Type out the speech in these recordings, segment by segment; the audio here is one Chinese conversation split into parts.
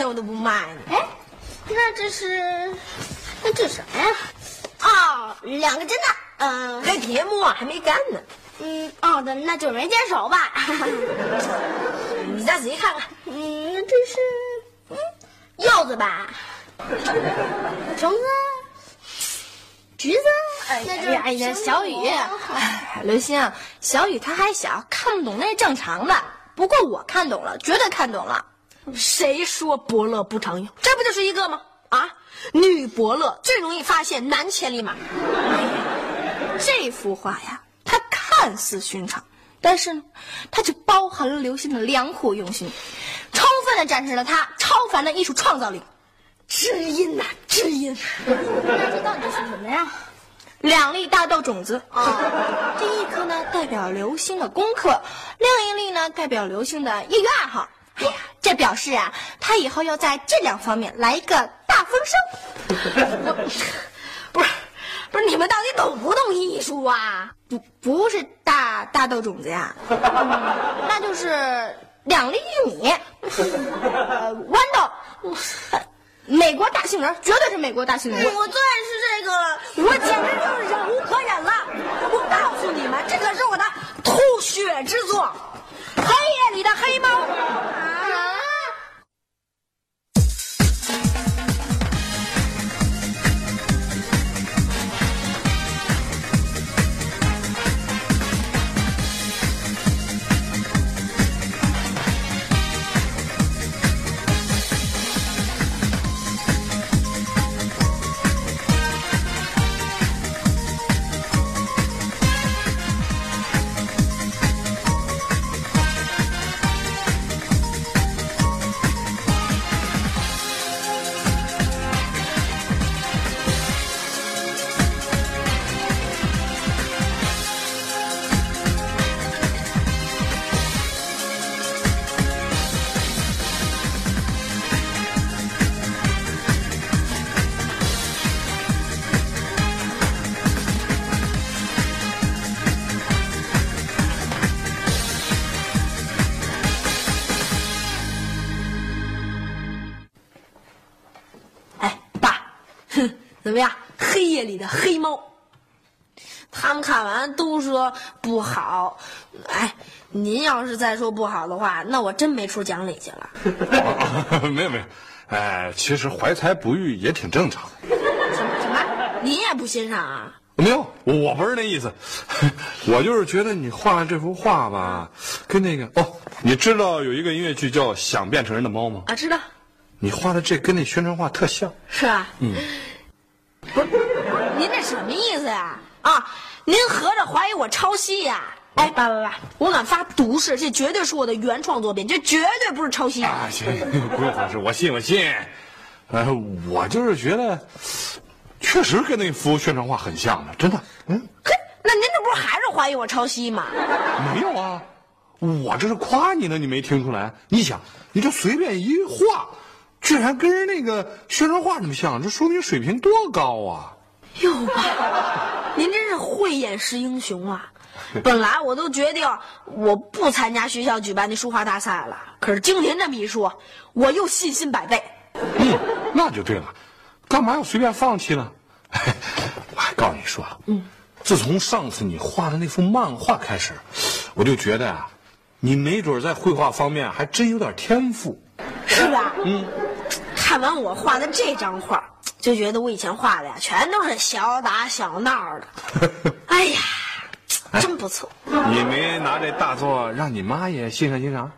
钱我都不卖你。哎，那这是，那这什么呀？哦，两个真的，嗯、还别摸，还没干呢。嗯，哦的，那就没见手吧？你再仔细看看，嗯，那这是，嗯，柚子吧？橙子？橘子？哎那呀哎呀，小雨，哎，刘星啊，小雨他还小，看不懂那是正常的。不过我看懂了，绝对看懂了。谁说伯乐不常有？这不就是一个吗？啊，女伯乐最容易发现男千里马。这幅画呀，它看似寻常，但是呢，它却包含了刘星的良苦用心，充分的展示了他超凡的艺术创造力。知音呐、知音。那这到底是什么呀？两粒大豆种子啊，第一颗呢代表刘星的功课，另一粒呢代表刘星的业余爱好。哎呀，这表示啊，他以后要在这两方面来一个大丰收。不是，不是，你们到底懂不懂艺术啊？不，不是大大豆种子呀，嗯那就是两粒玉米，呃，豌豆，呃美国大杏仁，绝对是美国大杏仁。我最爱吃这个了。我简直就是忍无可忍了！我告诉你们，这可是我的吐血之作，《黑夜里的黑猫》。怎么样？黑夜里的黑猫，他们看完都说不好。哎，您要是再说不好的话，那我真没处讲理去了。没有没有，哎，其实怀才不遇也挺正常的。什么什么？您也不欣赏啊？没有，我不是那意思，我就是觉得你画的这幅画吧，跟那个哦，你知道有一个音乐剧叫《想变成人的猫》吗？啊，知道，你画的这跟那宣传画特像。是吧？嗯。不是，您这什么意思呀？啊，您合着怀疑我抄袭呀？哎，爸爸爸，我敢发毒誓，这绝对是我的原创作品，这绝对不是抄袭。啊，行，不用发誓，我信我信。呃，我就是觉得，确实跟那幅宣传画很像的，真的。嗯，嘿，那您这不是还是怀疑我抄袭吗？没有啊，我这是夸你呢，你没听出来？你想，你就随便一画，居然跟人那个宣传画那么像，这说明水平多高啊！哟，爸，您真是慧眼识英雄啊！本来我都决定我不参加学校举办的书画大赛了，可是经您这么一说，我又信心百倍。嗯，那就对了，干嘛要随便放弃呢？我还告诉你说，嗯，自从上次你画的那幅漫画开始，我就觉得啊，你没准在绘画方面还真有点天赋。是吧？嗯，看完我画的这张画，就觉得我以前画的呀，全都是小打小闹的。哎呀，真不错。你没拿这大作让你妈也欣赏欣赏？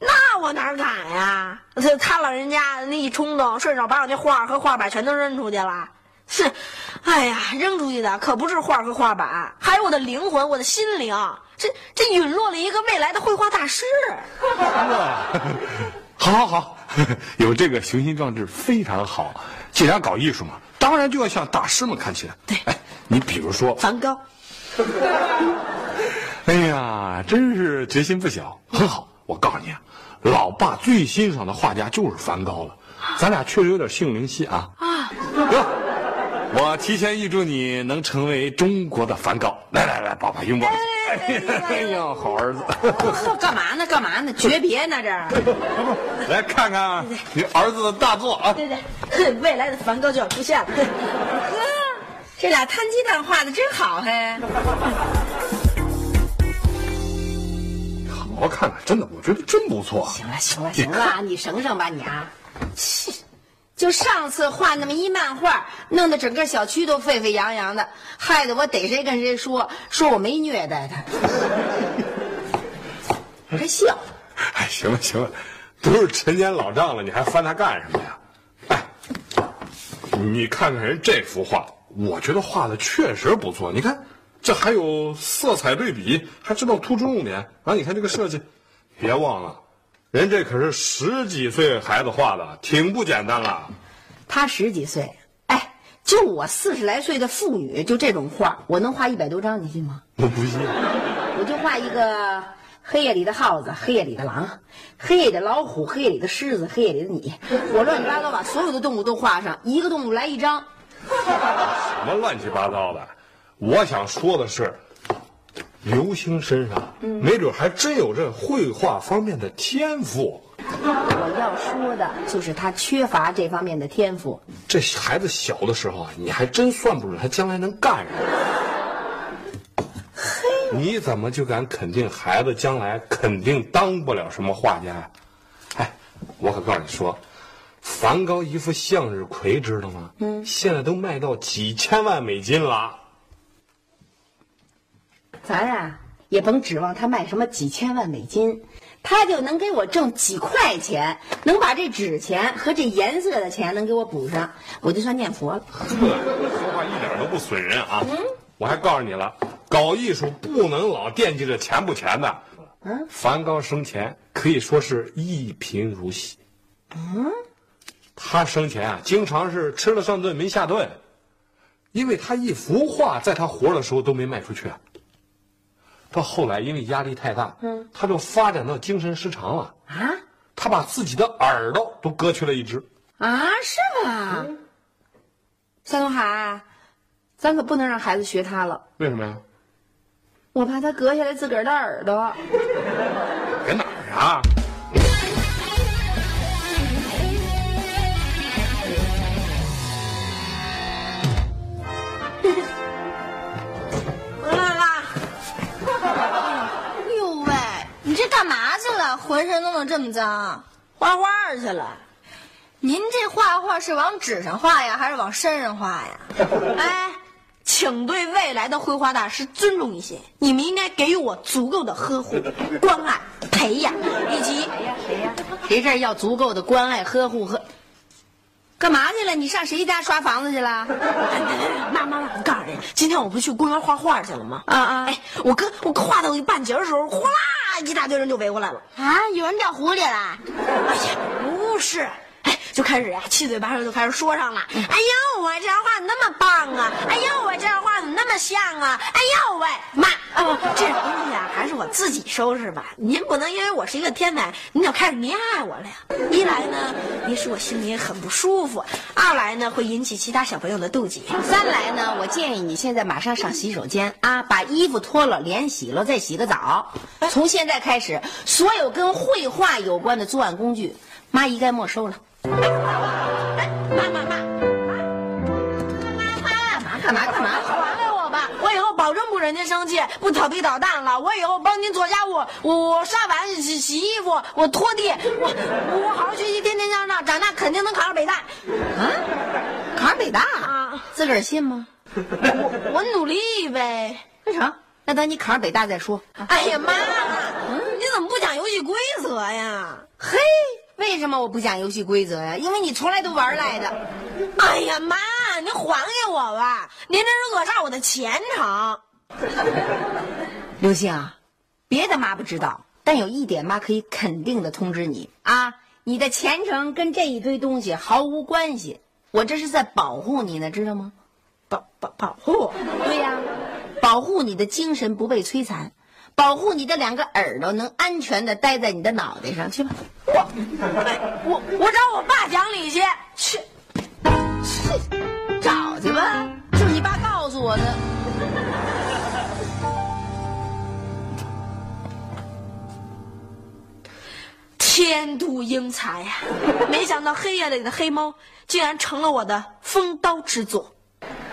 那我哪敢呀？他他老人家那一冲动，顺手把我那画和画板全都扔出去了。哼，哎呀，扔出去的可不是画和画板，还有我的灵魂，我的心灵。这这陨落了一个未来的绘画大师。好好 好，有这个雄心壮志非常好。既然搞艺术嘛，当然就要向大师们看齐了。对，哎，你比如说梵高。哎呀，真是决心不小，很好。我告诉你啊，老爸最欣赏的画家就是梵高了。咱俩确实有点心有灵犀啊。啊，得，我提前预祝你能成为中国的梵高。来来来，爸爸拥抱。哎呀，好儿子。干嘛呢？干嘛呢？诀别呢？这儿。来看看你儿子的大作啊。对对，未来的梵高就要出现了。呵，这俩摊鸡蛋画的真好嘿。好好看看，真的，我觉得真不错。行了，行了，行了，你省省吧你啊！切，就上次画那么一漫画，弄得整个小区都沸沸扬扬的，害得我逮谁跟谁说，说我没虐待他。还笑？哎，行了行了，都是陈年老账了，你还翻它干什么呀？哎，你看看人这幅画，我觉得画的确实不错。你看。这还有色彩对比，还知道突出重点啊！你看这个设计，别忘了，人这可是十几岁孩子画的，挺不简单了。他十几岁，哎，就我四十来岁的妇女，就这种画，我能画一百多张，你信吗？我不信。我就画一个黑夜里的耗子，黑夜里的狼，黑夜里的老虎，黑夜里的狮子，黑夜里的你，我乱七八糟把所有的动物都画上，一个动物来一张。什么乱七八糟的？我想说的是，刘星身上没准还真有这绘画方面的天赋。我要说的就是他缺乏这方面的天赋。这孩子小的时候啊，你还真算不准他将来能干什么。嘿，你怎么就敢肯定孩子将来肯定当不了什么画家呀？哎，我可告诉你说，梵高一幅向日葵知道吗？嗯，现在都卖到几千万美金了。咱啊，也甭指望他卖什么几千万美金，他就能给我挣几块钱，能把这纸钱和这颜色的钱能给我补上，我就算念佛了。说话一点都不损人啊！嗯我还告诉你了，搞艺术不能老惦记着钱不钱的。嗯，梵高生前可以说是一贫如洗。嗯，他生前啊，经常是吃了上顿没下顿，因为他一幅画在他活的时候都没卖出去。到后来，因为压力太大，嗯，他就发展到精神失常了啊！他把自己的耳朵都割去了一只啊！是吗？夏东海，咱可不能让孩子学他了。为什么呀？我怕他割下来自个儿的耳朵。搁哪儿啊？浑身弄得这么脏，画画去了。您这画画是往纸上画呀，还是往身上画呀？哎，请对未来的绘画大师尊重一些。你们应该给予我足够的呵护、关爱、培养，以及谁呀谁呀？谁这儿要足够的关爱、呵护和？干嘛去了？你上谁家刷房子去了？妈妈妈，我告诉你，今天我不去公园画画去了吗？啊啊！哎，我跟我画到一半截的时候，哗啦，一大堆人就围过来了。啊！有人掉湖里了？哎呀，不是。就开始呀，七嘴八舌就开始说上了。哎呦，我这样画那么棒啊！哎呦，我这样画怎么那么像啊？哎呦喂，妈，哦，这东西啊，还是我自己收拾吧。您不能因为我是一个天才，您就开始溺爱我了呀。一来呢，您使我心里很不舒服；二来呢，会引起其他小朋友的妒忌；三来呢，我建议你现在马上上洗手间啊，把衣服脱了，脸洗了，再洗个澡。从现在开始，所有跟绘画有关的作案工具，妈一概没收了。妈妈妈妈妈妈妈干嘛干嘛？还给我吧！我以后保证不惹您生气，不调皮捣蛋了。我以后帮您做家务，我刷碗、洗洗衣服，我拖地，我我好好学习，天天向上，长大肯定能考上北大。啊？考上北大啊？自个儿信吗？我我努力呗。那成，那等你考上北大再说。哎呀妈！你怎么不讲游戏规则呀？嘿，为什么我不讲游戏规则呀？因为你从来都玩赖的。哎呀妈，您还给我吧！您这是扼杀我的前程。刘星啊，别的妈不知道，但有一点妈可以肯定的通知你啊，你的前程跟这一堆东西毫无关系。我这是在保护你呢，知道吗？保保保护？对呀，保护你的精神不被摧残，保护你的两个耳朵能安全的待在你的脑袋上去吧。我我我找我爸讲理去。去去，找去吧，就你爸告诉我的。天妒英才呀！没想到黑夜里的黑猫竟然成了我的封刀之作。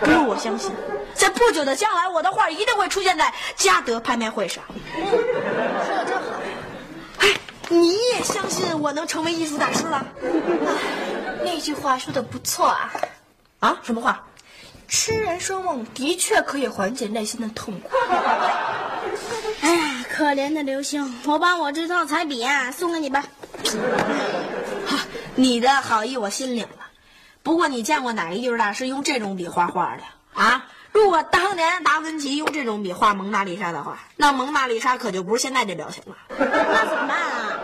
不过我相信，在不久的将来，我的画一定会出现在嘉德拍卖会上。说的真好。哎，你也相信我能成为艺术大师了？那句话说的不错啊。啊？什么话？痴人说梦的确可以缓解内心的痛苦。哎呀，可怜的刘星，我把我这套彩笔啊送给你吧。哈，你的好意我心领了。不过你见过哪个艺术大师用这种笔画画的啊？如果当年达芬奇用这种笔画蒙娜丽莎的话，那蒙娜丽莎可就不是现在这表情了。那怎么办啊？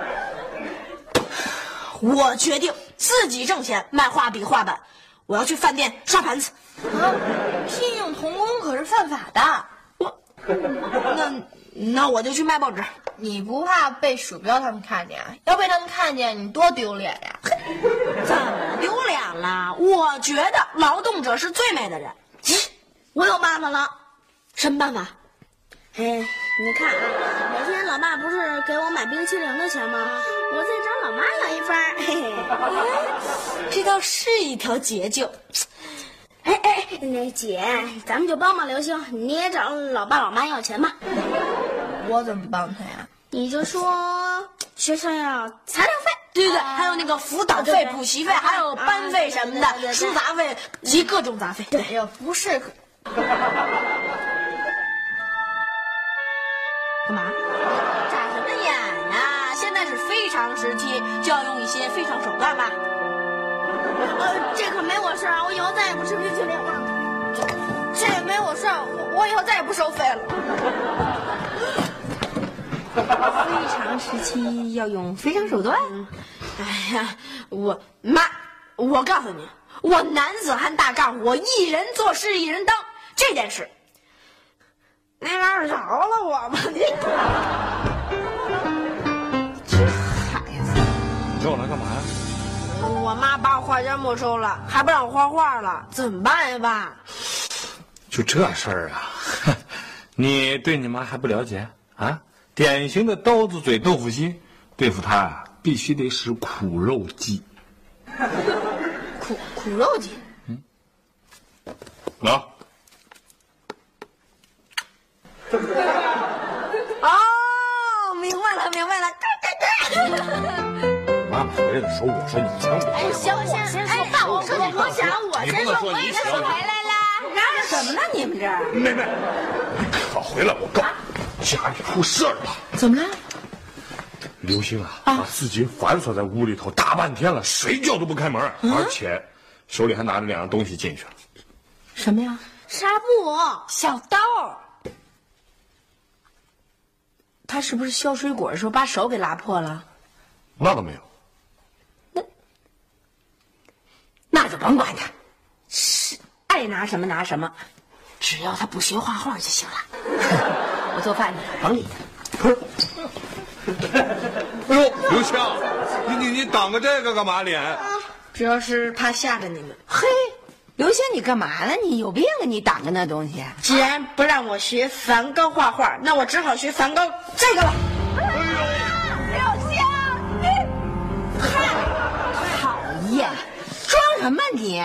我决定自己挣钱卖画笔画板，我要去饭店刷盘子。啊，聘用童工可是犯法的。我，那那我就去卖报纸。你不怕被鼠标他们看见啊？要被他们看见，你多丢脸呀！怎么丢脸了？我觉得劳动者是最美的人。我有办法了。什么办法？哎，你看啊，每天老爸不是给我买冰淇淋的钱吗？我再找老妈要一份儿。嘿嘿，哎，这倒是一条捷径。哎哎，那姐，咱们就帮帮刘星，你也找老爸老妈要钱吧。我怎么帮他呀？你就说学生要材料费，对对对，还有那个辅导费、补习费，还有班费什么的，书杂费及各种杂费。对，哎呦，不是，干嘛？眨什么眼呀？现在是非常时期，就要用一些非常手段吧。呃，这可没我事啊，我以后再也不吃冰淇淋了。这也没我事我以后再也不收费了。非常时期要用非常手段。哎呀，我妈，我告诉你，我男子汉大丈夫，我一人做事一人当这件事，你哪儿饶了我吧你！这孩子，你找我来干嘛呀？我妈把我画夹没收了，还不让我画画了，怎么办呀，爸？就这事儿啊？你对你妈还不了解啊？典型的刀子嘴豆腐心，对付他啊，必须得使苦肉计。苦苦肉计。嗯来，哦，明白了，明白了。妈妈回来的时候，我说你千万别说。行，我先说，爸，我说我想，我先说，我也说回来啦。嚷嚷什么呢？你们这儿？妹妹，你可回来！我告诉你，家里出事儿了。怎么了？刘星啊，把自己反锁在屋里头大半天了，谁叫都不开门，而且手里还拿着两样东西进去了。什么呀？纱布，小刀。他是不是削水果的时候把手给拉破了？那倒没有。那就甭管他，是爱拿什么拿什么，只要他不学画画就行了。我做饭呢，甭理他。哎呦，刘星，你你你挡个这个干嘛脸？主要是怕吓着你们。嘿，刘星，你干嘛呢？你有病啊！你挡着那东西。既然不让我学梵高画画，那我只好学梵高这个了。讨厌，装什么你？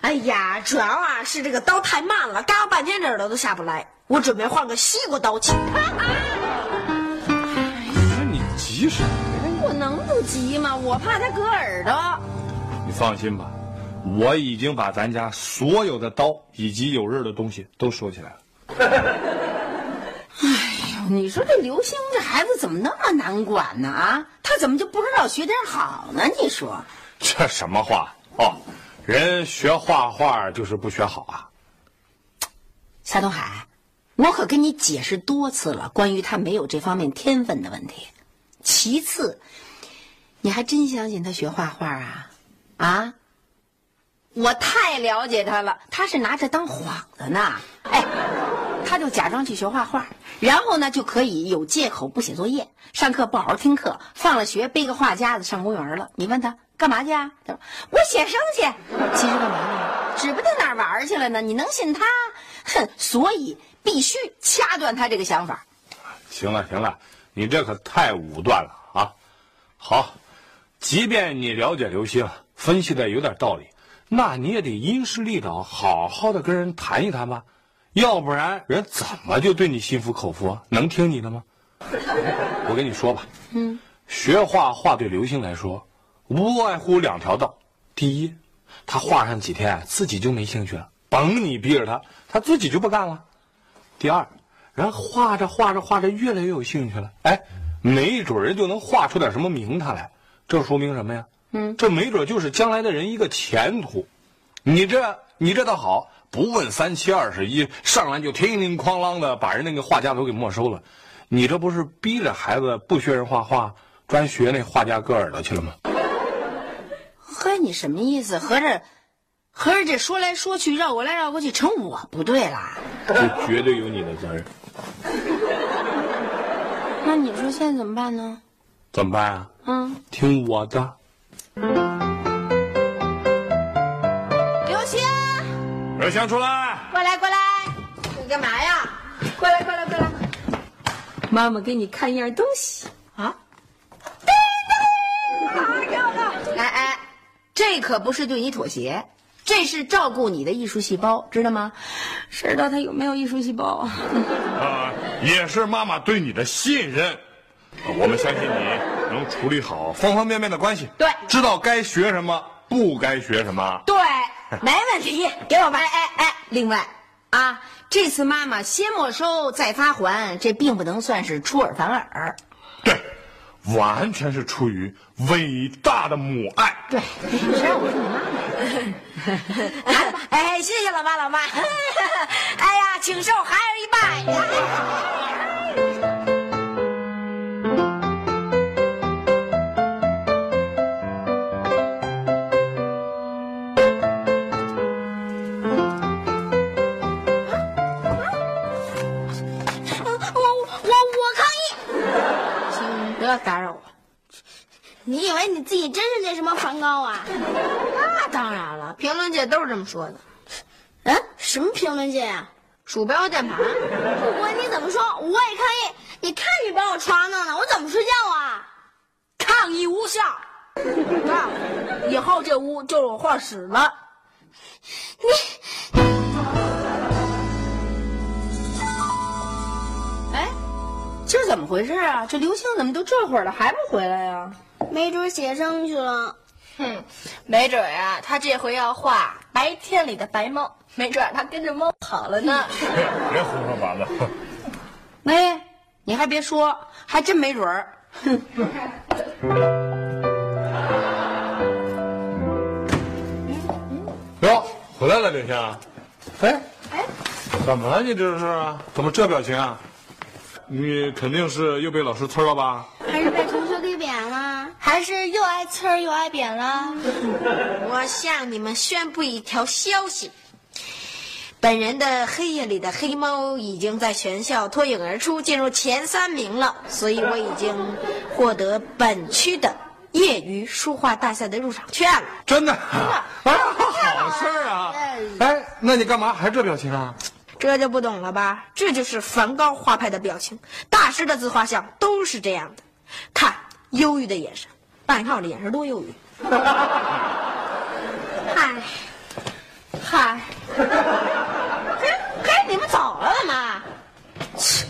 哎呀，主要啊是这个刀太慢了，嘎半天这耳朵都下不来。我准备换个西瓜刀去。那你急什么呀？我能不急吗？我怕他割耳朵。你放心吧，我已经把咱家所有的刀以及有刃的东西都收起来了。你说这刘星这孩子怎么那么难管呢？啊，他怎么就不知道学点好呢？你说，这什么话哦？人学画画就是不学好啊？夏东海，我可跟你解释多次了，关于他没有这方面天分的问题。其次，你还真相信他学画画啊？啊？我太了解他了，他是拿这当幌子呢。哎，他就假装去学画画，然后呢就可以有借口不写作业，上课不好好听课，放了学背个画夹子上公园了。你问他干嘛去啊？他说我写生去。其实干嘛呢？指不定哪玩去了呢。你能信他？哼！所以必须掐断他这个想法。行了行了，你这可太武断了啊！好，即便你了解刘星，分析的有点道理。那你也得因势利导，好好的跟人谈一谈吧，要不然人怎么就对你心服口服啊？能听你的吗？我跟你说吧，嗯，学画画对刘星来说，无外乎两条道：第一，他画上几天自己就没兴趣了，甭你逼着他，他自己就不干了；第二，人画着画着画着越来越有兴趣了，哎，没准人就能画出点什么名堂来，这说明什么呀？嗯，这没准就是将来的人一个前途。你这你这倒好，不问三七二十一，上来就叮叮哐啷的把人那个画家都给没收了。你这不是逼着孩子不学人画画，专学那画家割耳朵去了吗？呵，你什么意思？合着，合着这说来说去，绕过来绕过去，成我不对了？这绝对有你的责任。那你说现在怎么办呢？怎么办啊？嗯，听我的。刘星，刘星出来，过来过来，你干嘛呀？过来过来过来，妈妈给你看一样东西啊。哎哎，这可不是对你妥协，这是照顾你的艺术细胞，知道吗？谁知道他有没有艺术细胞啊？啊，也是妈妈对你的信任，我们相信你。能处理好方方面面的关系，对，知道该学什么，不该学什么，对，没问题，给我吧。哎哎，另外啊，这次妈妈先没收再发还，这并不能算是出尔反尔，对，完全是出于伟大的母爱。对，谁让我是你妈妈？来吧，哎，谢谢老妈老妈。哎呀，请受孩儿一拜。我我我抗议！不要打扰我？你以为你自己真是那什么梵高啊？那当然了，评论界都是这么说的。嗯，什么评论界啊？鼠标键盘。不管你怎么说，我也抗议！你看你把我床上弄的，我怎么睡觉啊？抗议无效。那以后这屋就是我画室了。你。这怎么回事啊？这刘星怎么都这会儿了还不回来呀？没准写生去了。哼，没准啊，他这回要画白天里的白猫，没准他跟着猫跑了呢。别胡说八道。喂，你还别说，还真没准儿。哼。哟，回来了，刘星。哎哎，怎么了？你这是？怎么这表情啊？你肯定是又被老师呲了吧？还是被？还是又挨呲又挨扁了？我向你们宣布一条消息：本人的《黑夜里的黑猫》已经在全校脱颖而出，进入前三名了。所以我已经获得本区的业余书画大赛的入场券了。真的？真的？好事儿啊！哎，那你干嘛还这表情啊？这就不懂了吧？这就是梵高画派的表情，大师的自画像都是这样的。看，忧郁的眼神，半号的眼神多忧郁。嗨，嗨，嘿，嘿，你们走了干嘛？切！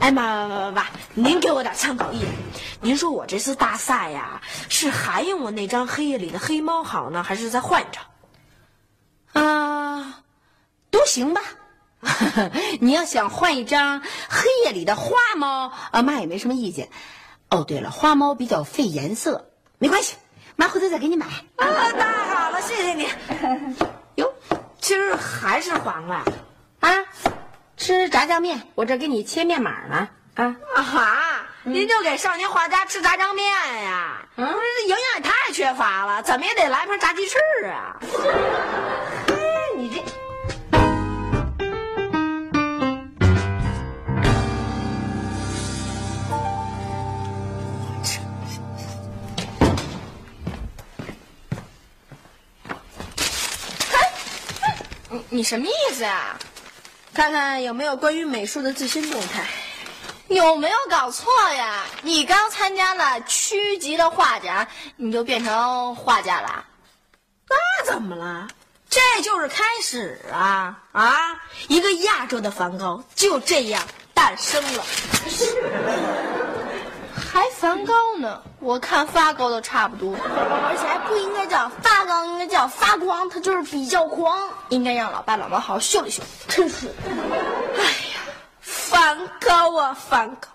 哎妈妈妈妈，您给我点参考意见。您说我这次大赛呀，是还用我那张黑夜里的黑猫好呢，还是再换一张？啊，都行吧。你要想换一张黑夜里的花猫，啊，妈也没什么意见。哦，对了，花猫比较费颜色，没关系，妈回头再给你买。啊，太好了，谢谢你。哟，今儿还是黄瓜啊？吃炸酱面，我这给你切面码呢。啊啊哈！您就给少年画家吃炸酱面呀？嗯，这营养也太缺乏了，怎么也得来盘炸鸡翅啊！你你什么意思啊？看看有没有关于美术的最新动态。有没有搞错呀？你刚参加了区级的画展，你就变成画家了？那怎么了？这就是开始啊啊！一个亚洲的梵高就这样诞生了。还梵高呢？我看发高都差不多，而且还不应该叫发高，应该叫发光，他就是比较狂，应该让老爸老妈好好秀一秀。真是，哎呀，梵高啊梵高，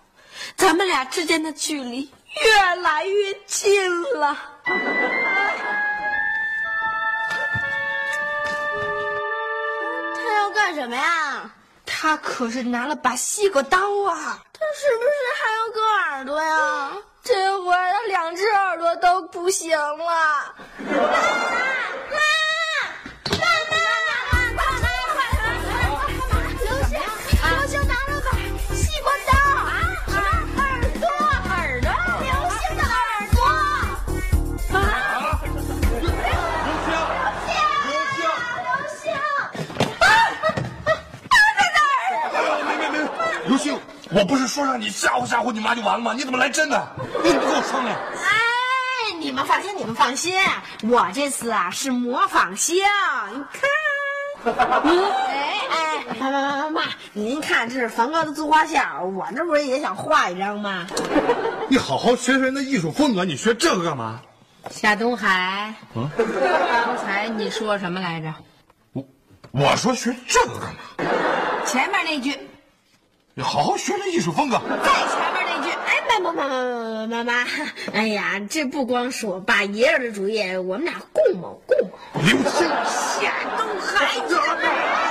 咱们俩之间的距离越来越近了。他要干什么呀？他可是拿了把西瓜刀啊！他是不是还要割耳朵呀？这会儿他两只耳朵都不行了。让你吓唬吓唬你妈就完了吗？你怎么来真的？你不跟我商量？哎，你们放心，你们放心，我这次啊是模仿秀，你看。哎哎，妈妈妈妈妈，您看这是梵高的自画像，我这不是也想画一张吗？你好好学学人的艺术风格，你学这个干嘛？夏东海，嗯，刚才你说什么来着？我我说学这个干嘛？前面那句，你好好学那艺术风格。再前面那句，哎，妈妈妈妈妈妈妈，哎呀，这不光是我爸爷爷的主意，我们俩共谋共谋。刘星，山东海。你